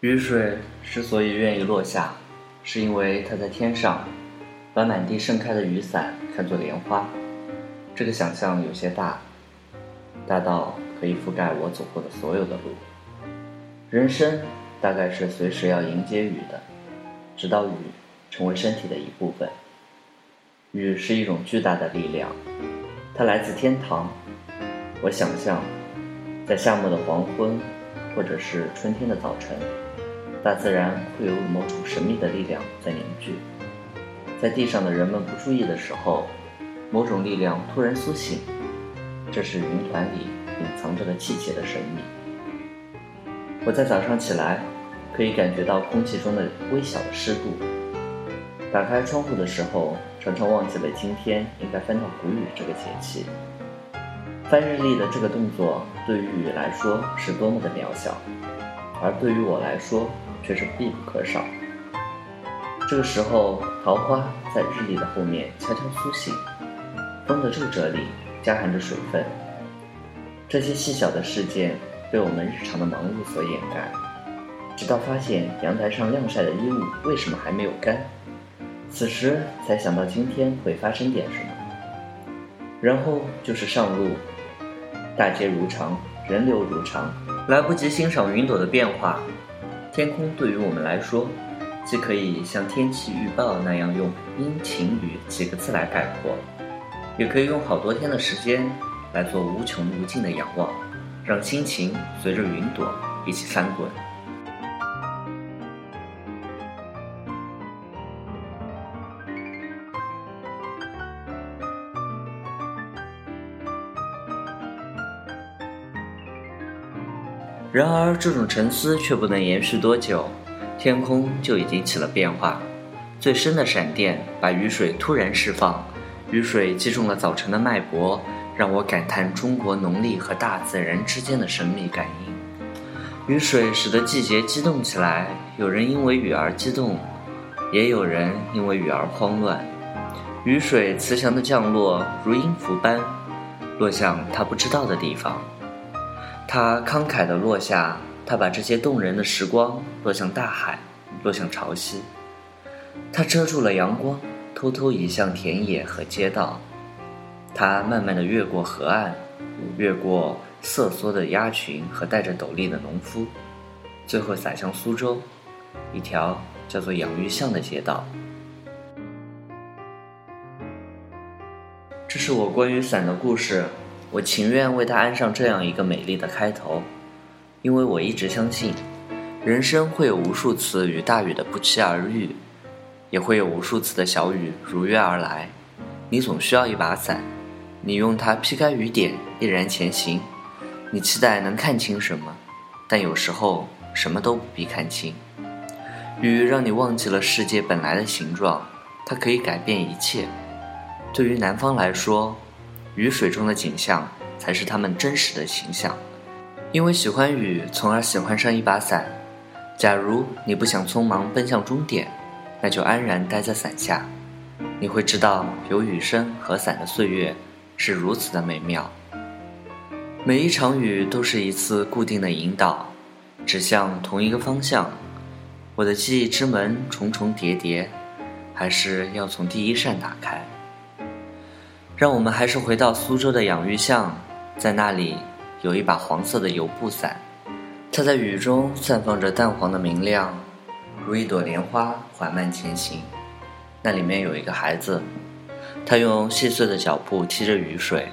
雨水之所以愿意落下，是因为它在天上，把满地盛开的雨伞看作莲花。这个想象有些大，大到可以覆盖我走过的所有的路。人生大概是随时要迎接雨的，直到雨成为身体的一部分。雨是一种巨大的力量，它来自天堂。我想象，在夏末的黄昏，或者是春天的早晨。大自然会有某种神秘的力量在凝聚，在地上的人们不注意的时候，某种力量突然苏醒，这是云团里隐藏着的季节的神秘。我在早上起来，可以感觉到空气中的微小的湿度。打开窗户的时候，常常忘记了今天应该翻到谷雨这个节气。翻日历的这个动作，对于雨来说是多么的渺小，而对于我来说。却是必不可少。这个时候，桃花在日历的后面悄悄苏醒，风的皱褶里夹含着水分。这些细小的事件被我们日常的忙碌所掩盖，直到发现阳台上晾晒的衣物为什么还没有干，此时才想到今天会发生点什么。然后就是上路，大街如常，人流如常，来不及欣赏云朵的变化。天空对于我们来说，既可以像天气预报那样用阴晴雨几个字来概括，也可以用好多天的时间来做无穷无尽的仰望，让心情随着云朵一起翻滚。然而，这种沉思却不能延续多久，天空就已经起了变化。最深的闪电把雨水突然释放，雨水击中了早晨的脉搏，让我感叹中国农历和大自然之间的神秘感应。雨水使得季节激动起来，有人因为雨而激动，也有人因为雨而慌乱。雨水慈祥的降落，如音符般落向他不知道的地方。它慷慨的落下，它把这些动人的时光落向大海，落向潮汐。它遮住了阳光，偷偷移向田野和街道。它慢慢的越过河岸，越过瑟缩的鸭群和戴着斗笠的农夫，最后洒向苏州，一条叫做养育巷的街道。这是我关于伞的故事。我情愿为它安上这样一个美丽的开头，因为我一直相信，人生会有无数次与大雨的不期而遇，也会有无数次的小雨如约而来。你总需要一把伞，你用它劈开雨点，毅然前行。你期待能看清什么，但有时候什么都不必看清。雨让你忘记了世界本来的形状，它可以改变一切。对于南方来说。雨水中的景象才是他们真实的形象，因为喜欢雨，从而喜欢上一把伞。假如你不想匆忙奔向终点，那就安然待在伞下，你会知道有雨声和伞的岁月是如此的美妙。每一场雨都是一次固定的引导，指向同一个方向。我的记忆之门重重叠叠，还是要从第一扇打开。让我们还是回到苏州的养育巷，在那里有一把黄色的油布伞，它在雨中散放着淡黄的明亮，如一朵莲花缓慢前行。那里面有一个孩子，他用细碎的脚步踢着雨水。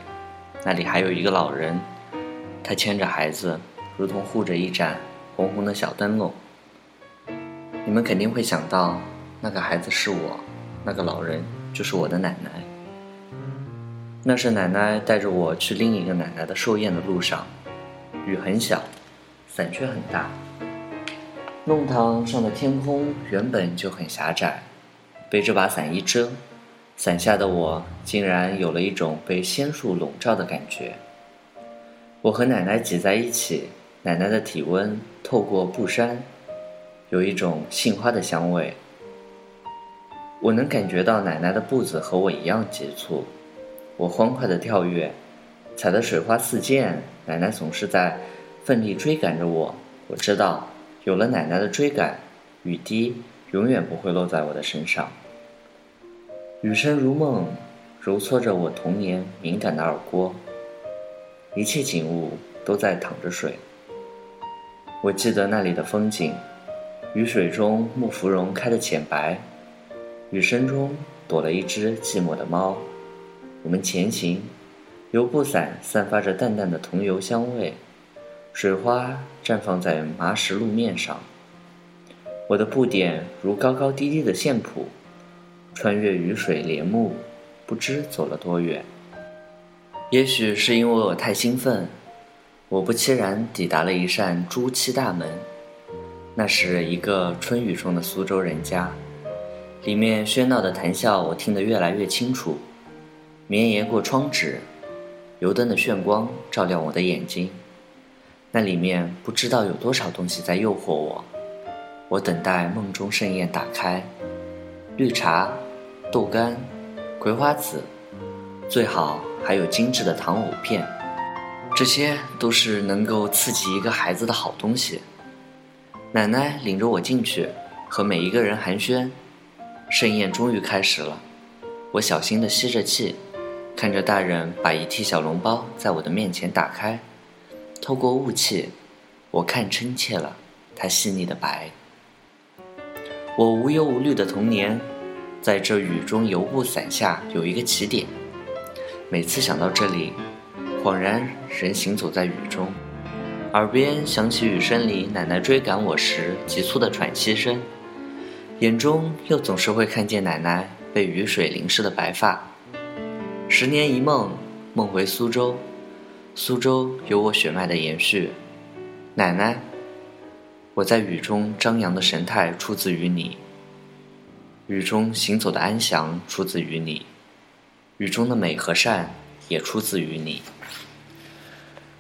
那里还有一个老人，他牵着孩子，如同护着一盏红红的小灯笼。你们肯定会想到，那个孩子是我，那个老人就是我的奶奶。那是奶奶带着我去另一个奶奶的寿宴的路上，雨很小，伞却很大。弄堂上的天空原本就很狭窄，被这把伞一遮，伞下的我竟然有了一种被仙树笼罩的感觉。我和奶奶挤在一起，奶奶的体温透过布衫，有一种杏花的香味。我能感觉到奶奶的步子和我一样急促。我欢快的跳跃，踩得水花四溅。奶奶总是在奋力追赶着我。我知道，有了奶奶的追赶，雨滴永远不会落在我的身上。雨声如梦，揉搓着我童年敏感的耳郭。一切景物都在淌着水。我记得那里的风景：雨水中木芙蓉开得浅白，雨声中躲了一只寂寞的猫。我们前行，油布伞散发着淡淡的桐油香味，水花绽放在麻石路面上。我的步点如高高低低的线谱。穿越雨水帘幕，不知走了多远。也许是因为我太兴奋，我不期然抵达了一扇朱漆大门。那是一个春雨中的苏州人家，里面喧闹的谈笑我听得越来越清楚。绵延过窗纸，油灯的炫光照亮我的眼睛。那里面不知道有多少东西在诱惑我。我等待梦中盛宴打开，绿茶。豆干、葵花籽，最好还有精致的糖藕片，这些都是能够刺激一个孩子的好东西。奶奶领着我进去，和每一个人寒暄。盛宴终于开始了，我小心地吸着气，看着大人把一屉小笼包在我的面前打开，透过雾气，我看真切了它细腻的白。我无忧无虑的童年。在这雨中油布伞下有一个起点，每次想到这里，恍然人行走在雨中，耳边响起雨声里奶奶追赶我时急促的喘息声，眼中又总是会看见奶奶被雨水淋湿的白发。十年一梦，梦回苏州，苏州有我血脉的延续。奶奶，我在雨中张扬的神态出自于你。雨中行走的安详出自于你，雨中的美和善也出自于你。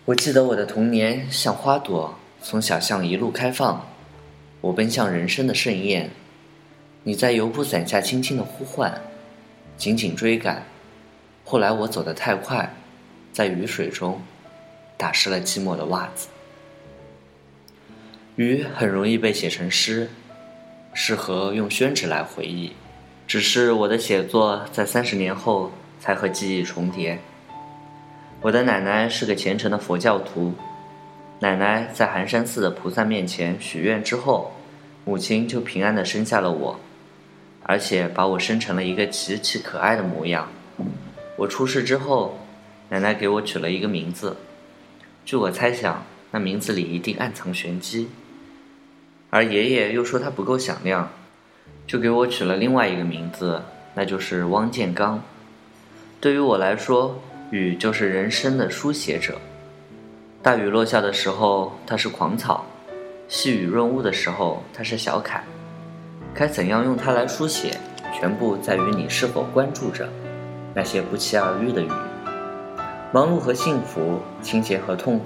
我记得我的童年像花朵，从小巷一路开放，我奔向人生的盛宴。你在油布伞下轻轻的呼唤，紧紧追赶。后来我走得太快，在雨水中打湿了寂寞的袜子。雨很容易被写成诗。适合用宣纸来回忆，只是我的写作在三十年后才和记忆重叠。我的奶奶是个虔诚的佛教徒，奶奶在寒山寺的菩萨面前许愿之后，母亲就平安的生下了我，而且把我生成了一个极其可爱的模样。我出世之后，奶奶给我取了一个名字，据我猜想，那名字里一定暗藏玄机。而爷爷又说他不够响亮，就给我取了另外一个名字，那就是汪建刚。对于我来说，雨就是人生的书写者。大雨落下的时候，它是狂草；细雨润物的时候，它是小楷。该怎样用它来书写，全部在于你是否关注着那些不期而遇的雨。忙碌和幸福，清洁和痛苦，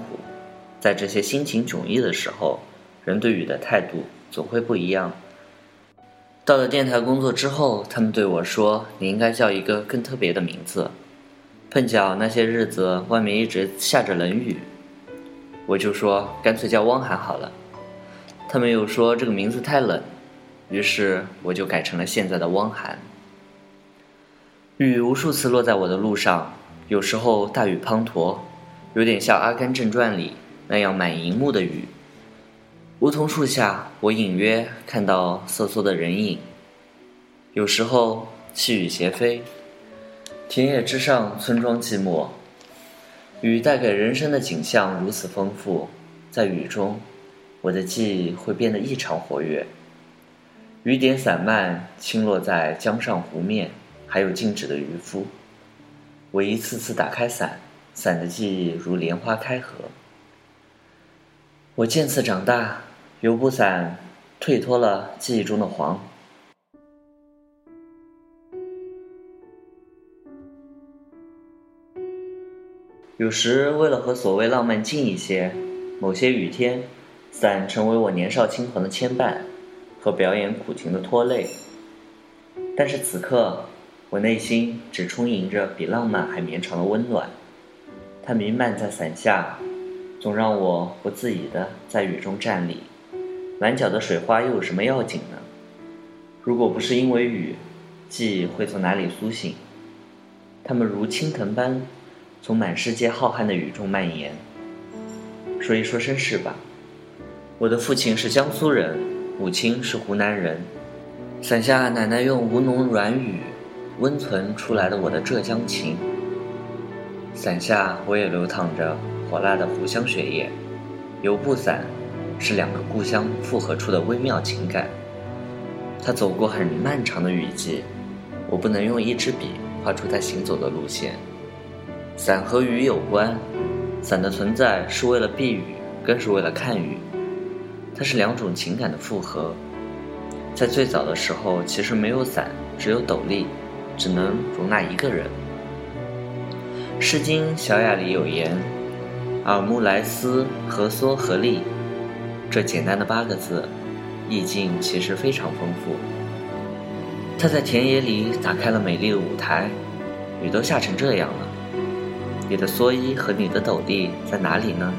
在这些心情迥异的时候。人对雨的态度总会不一样。到了电台工作之后，他们对我说：“你应该叫一个更特别的名字。”碰巧那些日子外面一直下着冷雨，我就说干脆叫汪涵好了。他们又说这个名字太冷，于是我就改成了现在的汪涵。雨无数次落在我的路上，有时候大雨滂沱，有点像《阿甘正传》里那样满盈目的雨。梧桐树下，我隐约看到瑟缩的人影。有时候细雨斜飞，田野之上，村庄寂寞。雨带给人生的景象如此丰富，在雨中，我的记忆会变得异常活跃。雨点散漫，倾落在江上湖面，还有静止的渔夫。我一次次打开伞，伞的记忆如莲花开合。我渐次长大。油布伞褪脱了记忆中的黄。有时为了和所谓浪漫近一些，某些雨天，伞成为我年少轻狂的牵绊和表演苦情的拖累。但是此刻，我内心只充盈着比浪漫还绵长的温暖，它弥漫在伞下，总让我不自已的在雨中站立。满脚的水花又有什么要紧呢？如果不是因为雨，记忆会从哪里苏醒？它们如青藤般从满世界浩瀚的雨中蔓延。说一说身世吧。我的父亲是江苏人，母亲是湖南人。伞下奶奶用吴侬软语温存出来的我的浙江情。伞下我也流淌着火辣的湖湘血液。油布伞是两个故乡复合出的微妙情感。它走过很漫长的雨季，我不能用一支笔画出它行走的路线。伞和雨有关，伞的存在是为了避雨，更是为了看雨。它是两种情感的复合。在最早的时候，其实没有伞，只有斗笠，只能容纳一个人。《诗经·小雅》里有言：“耳目来思，何缩何立。”这简单的八个字。意境其实非常丰富。他在田野里打开了美丽的舞台，雨都下成这样了，你的蓑衣和你的斗笠在哪里呢？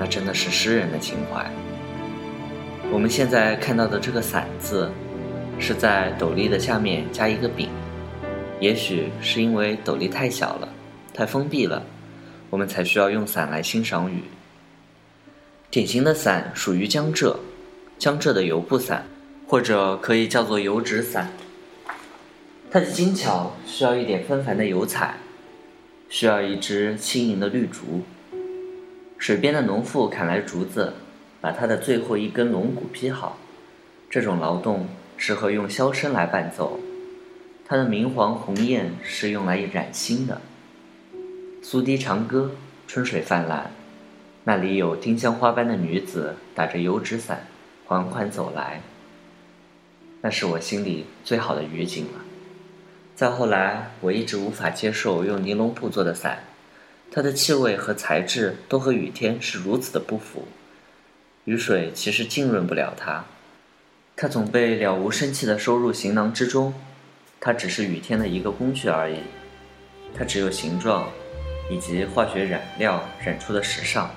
那真的是诗人的情怀。我们现在看到的这个“伞”字，是在斗笠的下面加一个柄，也许是因为斗笠太小了，太封闭了，我们才需要用伞来欣赏雨。典型的伞属于江浙。江浙的油布伞，或者可以叫做油纸伞。它的精巧需要一点纷繁的油彩，需要一支轻盈的绿竹。水边的农妇砍来竹子，把它的最后一根龙骨劈好。这种劳动适合用箫声来伴奏。它的明黄红艳是用来染心的。苏堤长歌，春水泛滥，那里有丁香花般的女子打着油纸伞。缓缓走来，那是我心里最好的雨景了。再后来，我一直无法接受用尼龙布做的伞，它的气味和材质都和雨天是如此的不符。雨水其实浸润不了它，它总被了无生气地收入行囊之中。它只是雨天的一个工具而已，它只有形状，以及化学染料染出的时尚，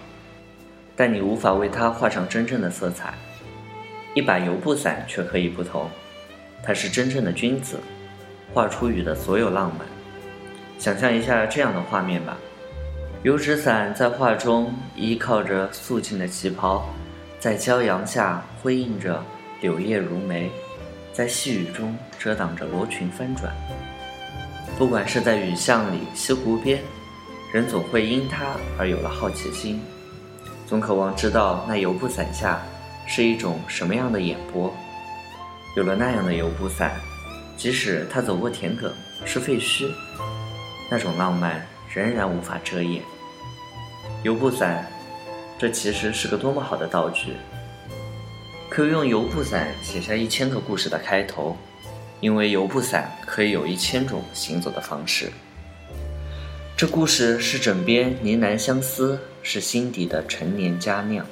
但你无法为它画上真正的色彩。一把油布伞却可以不同，它是真正的君子，画出雨的所有浪漫。想象一下这样的画面吧：油纸伞在画中依靠着素净的旗袍，在骄阳下辉映着柳叶如眉，在细雨中遮挡着罗裙翻转。不管是在雨巷里、西湖边，人总会因它而有了好奇心，总渴望知道那油布伞下。是一种什么样的眼波？有了那样的油布伞，即使他走过田埂是废墟，那种浪漫仍然无法遮掩。油布伞，这其实是个多么好的道具！可以用油布伞写下一千个故事的开头，因为油布伞可以有一千种行走的方式。这故事是枕边呢喃相思，是心底的陈年佳酿。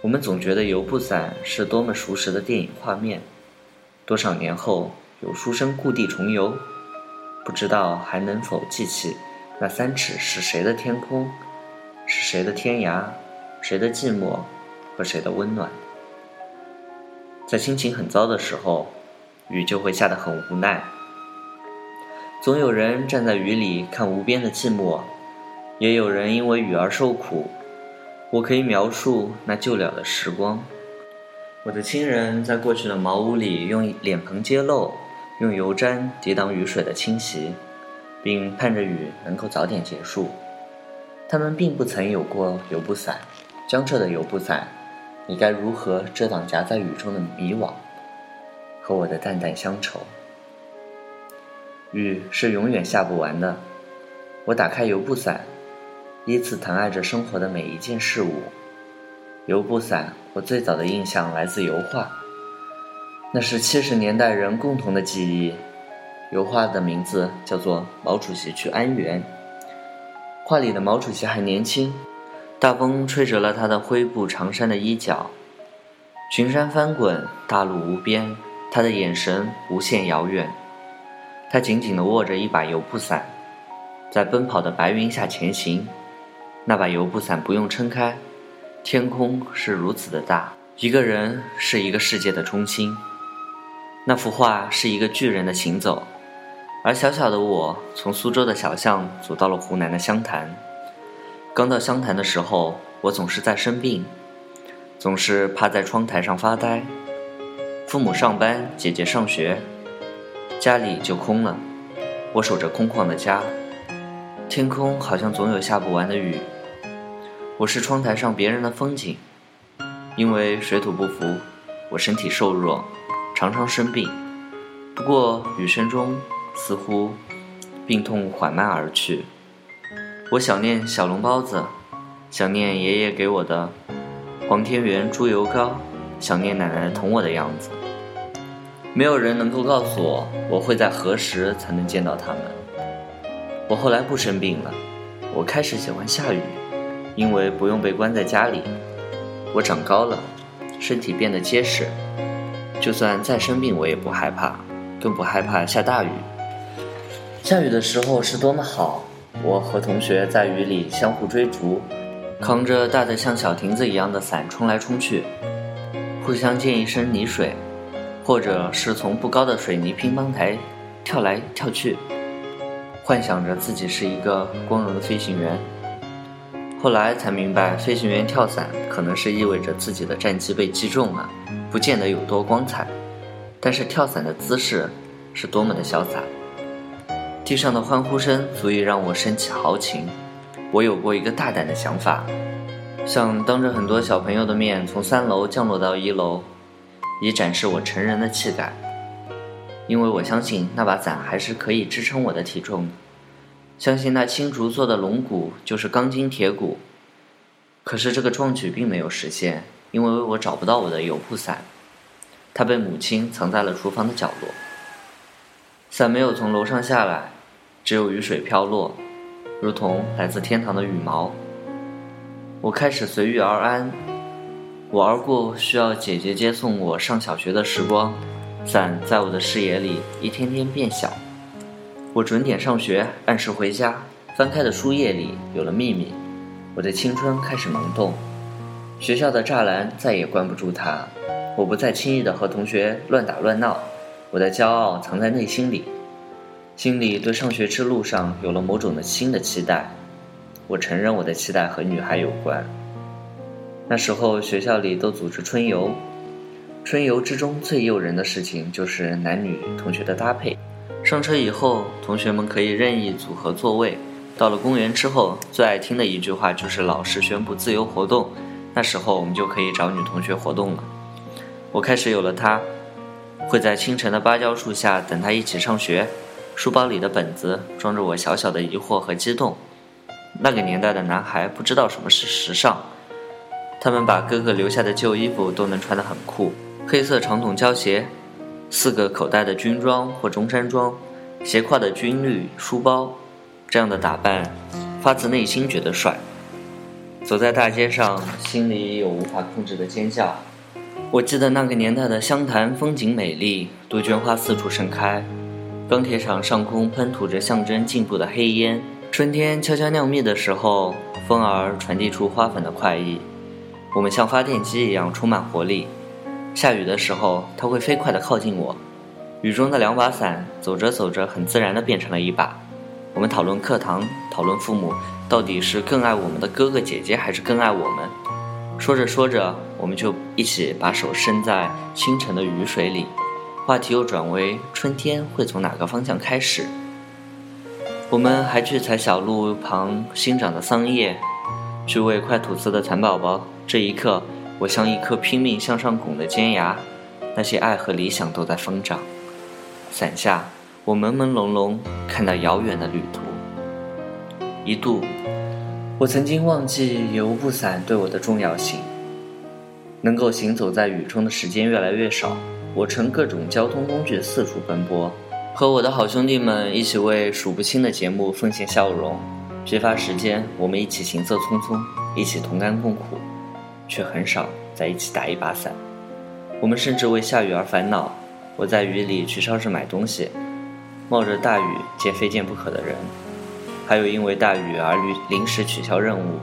我们总觉得油布伞是多么熟识的电影画面，多少年后有书生故地重游，不知道还能否记起那三尺是谁的天空，是谁的天涯，谁的寂寞和谁的温暖。在心情很糟的时候，雨就会下得很无奈。总有人站在雨里看无边的寂寞，也有人因为雨而受苦。我可以描述那旧了的时光。我的亲人在过去的茅屋里用脸盆接漏，用油毡抵挡雨水的侵袭，并盼着雨能够早点结束。他们并不曾有过油布伞。江浙的油布伞，你该如何遮挡夹在雨中的迷惘和我的淡淡乡愁？雨是永远下不完的。我打开油布伞。依次疼爱着生活的每一件事物。油布伞，我最早的印象来自油画，那是七十年代人共同的记忆。油画的名字叫做《毛主席去安源》，画里的毛主席还年轻，大风吹折了他的灰布长衫的衣角。群山翻滚，大路无边，他的眼神无限遥远。他紧紧地握着一把油布伞，在奔跑的白云下前行。那把油布伞不用撑开，天空是如此的大，一个人是一个世界的中心，那幅画是一个巨人的行走，而小小的我从苏州的小巷走到了湖南的湘潭。刚到湘潭的时候，我总是在生病，总是趴在窗台上发呆。父母上班，姐姐上学，家里就空了。我守着空旷的家，天空好像总有下不完的雨。我是窗台上别人的风景，因为水土不服，我身体瘦弱，常常生病。不过雨声中，似乎病痛缓慢而去。我想念小笼包子，想念爷爷给我的黄天元猪油膏，想念奶奶疼我的样子。没有人能够告诉我，我会在何时才能见到他们。我后来不生病了，我开始喜欢下雨，因为不用被关在家里。我长高了，身体变得结实，就算再生病我也不害怕，更不害怕下大雨。下雨的时候是多么好，我和同学在雨里相互追逐，扛着大的像小亭子一样的伞冲来冲去，互相溅一身泥水。或者是从不高的水泥乒乓台跳来跳去，幻想着自己是一个光荣的飞行员。后来才明白，飞行员跳伞可能是意味着自己的战机被击中了，不见得有多光彩，但是跳伞的姿势是多么的潇洒。地上的欢呼声足以让我升起豪情。我有过一个大胆的想法，想当着很多小朋友的面从三楼降落到一楼。以展示我成人的气概，因为我相信那把伞还是可以支撑我的体重，相信那青竹做的龙骨就是钢筋铁骨。可是这个壮举并没有实现，因为我找不到我的油布伞，它被母亲藏在了厨房的角落。伞没有从楼上下来，只有雨水飘落，如同来自天堂的羽毛。我开始随遇而安。我而过需要姐姐接送我上小学的时光，伞在我的视野里一天天变小。我准点上学，按时回家。翻开的书页里有了秘密，我的青春开始萌动。学校的栅栏再也关不住它。我不再轻易的和同学乱打乱闹，我的骄傲藏在内心里，心里对上学之路上有了某种的新的期待。我承认我的期待和女孩有关。那时候学校里都组织春游，春游之中最诱人的事情就是男女同学的搭配。上车以后，同学们可以任意组合座位。到了公园之后，最爱听的一句话就是老师宣布自由活动。那时候我们就可以找女同学活动了。我开始有了她，会在清晨的芭蕉树下等他一起上学。书包里的本子装着我小小的疑惑和激动。那个年代的男孩不知道什么是时尚。他们把哥哥留下的旧衣服都能穿得很酷，黑色长筒胶鞋，四个口袋的军装或中山装，斜挎的军绿书包，这样的打扮，发自内心觉得帅。走在大街上，心里有无法控制的尖叫。我记得那个年代的湘潭风景美丽，杜鹃花四处盛开，钢铁厂上空喷吐着象征进步的黑烟。春天悄悄酿蜜的时候，风儿传递出花粉的快意。我们像发电机一样充满活力，下雨的时候，它会飞快地靠近我。雨中的两把伞，走着走着，很自然地变成了一把。我们讨论课堂，讨论父母到底是更爱我们的哥哥姐姐，还是更爱我们。说着说着，我们就一起把手伸在清晨的雨水里，话题又转为春天会从哪个方向开始。我们还去采小路旁新长的桑叶，去喂快吐丝的蚕宝宝。这一刻，我像一颗拼命向上拱的尖牙，那些爱和理想都在疯长。伞下，我朦朦胧胧看到遥远的旅途。一度，我曾经忘记油布伞对我的重要性。能够行走在雨中的时间越来越少，我乘各种交通工具四处奔波，和我的好兄弟们一起为数不清的节目奉献笑容。缺乏时间，我们一起行色匆匆，一起同甘共苦。却很少在一起打一把伞。我们甚至为下雨而烦恼。我在雨里去超市买东西，冒着大雨见非见不可的人，还有因为大雨而临临时取消任务。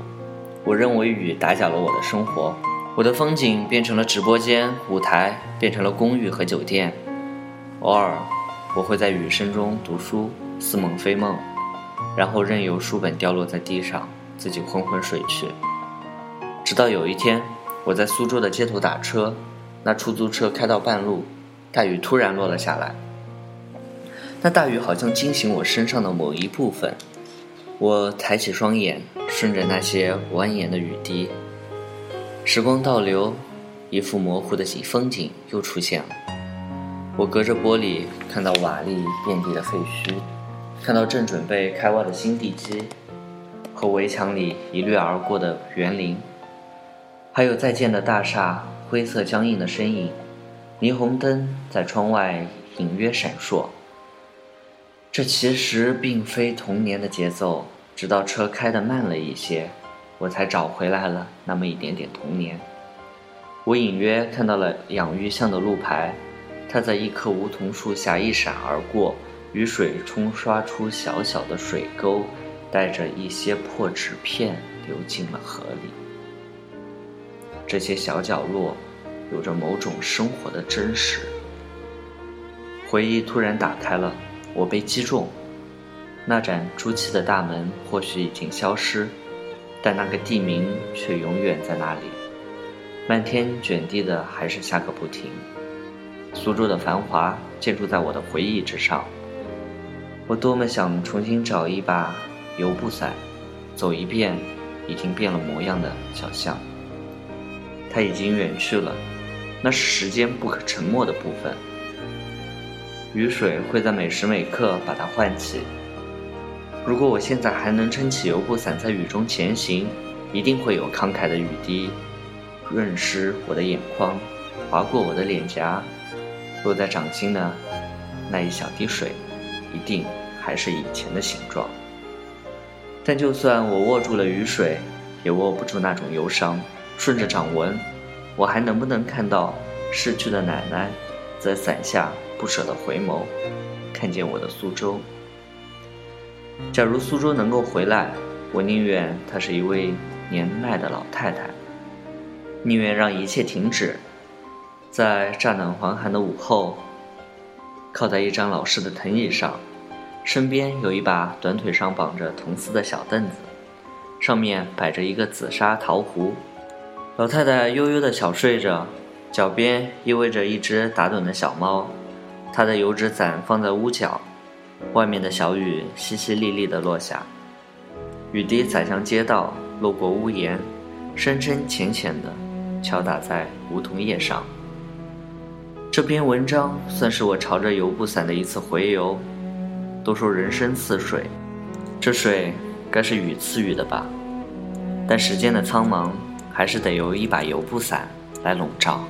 我认为雨打搅了我的生活，我的风景变成了直播间、舞台，变成了公寓和酒店。偶尔，我会在雨声中读书，似梦非梦，然后任由书本掉落在地上，自己昏昏睡去。直到有一天，我在苏州的街头打车，那出租车开到半路，大雨突然落了下来。那大雨好像惊醒我身上的某一部分，我抬起双眼，顺着那些蜿蜒的雨滴。时光倒流，一幅模糊的景风景又出现了。我隔着玻璃看到瓦砾遍地的废墟，看到正准备开挖的新地基，和围墙里一掠而过的园林，还有在建的大厦灰色僵硬的身影。霓虹灯在窗外隐约闪烁。这其实并非童年的节奏，直到车开得慢了一些。我才找回来了那么一点点童年。我隐约看到了养育巷的路牌，它在一棵梧桐树下一闪而过，雨水冲刷出小小的水沟，带着一些破纸片流进了河里。这些小角落，有着某种生活的真实。回忆突然打开了，我被击中。那盏朱漆的大门或许已经消失。但那个地名却永远在那里，漫天卷地的还是下个不停。苏州的繁华建筑在我的回忆之上。我多么想重新找一把油布伞，走一遍已经变了模样的小巷。它已经远去了，那是时间不可沉默的部分。雨水会在每时每刻把它唤起。如果我现在还能撑起油布伞在雨中前行，一定会有慷慨的雨滴润湿我的眼眶，划过我的脸颊，落在掌心的那一小滴水，一定还是以前的形状。但就算我握住了雨水，也握不住那种忧伤。顺着掌纹，我还能不能看到逝去的奶奶在伞下不舍得回眸，看见我的苏州？假如苏州能够回来，我宁愿她是一位年迈的老太太，宁愿让一切停止，在乍暖还寒的午后，靠在一张老式的藤椅上，身边有一把短腿上绑着铜丝的小凳子，上面摆着一个紫砂陶壶，老太太悠悠的小睡着，脚边依偎着一只打盹的小猫，他的油纸伞放在屋角。外面的小雨淅淅沥沥地落下，雨滴洒向街道，路过屋檐，深深浅浅地敲打在梧桐叶上。这篇文章算是我朝着油布伞的一次回游。都说人生似水，这水该是雨赐予的吧？但时间的苍茫，还是得由一把油布伞来笼罩。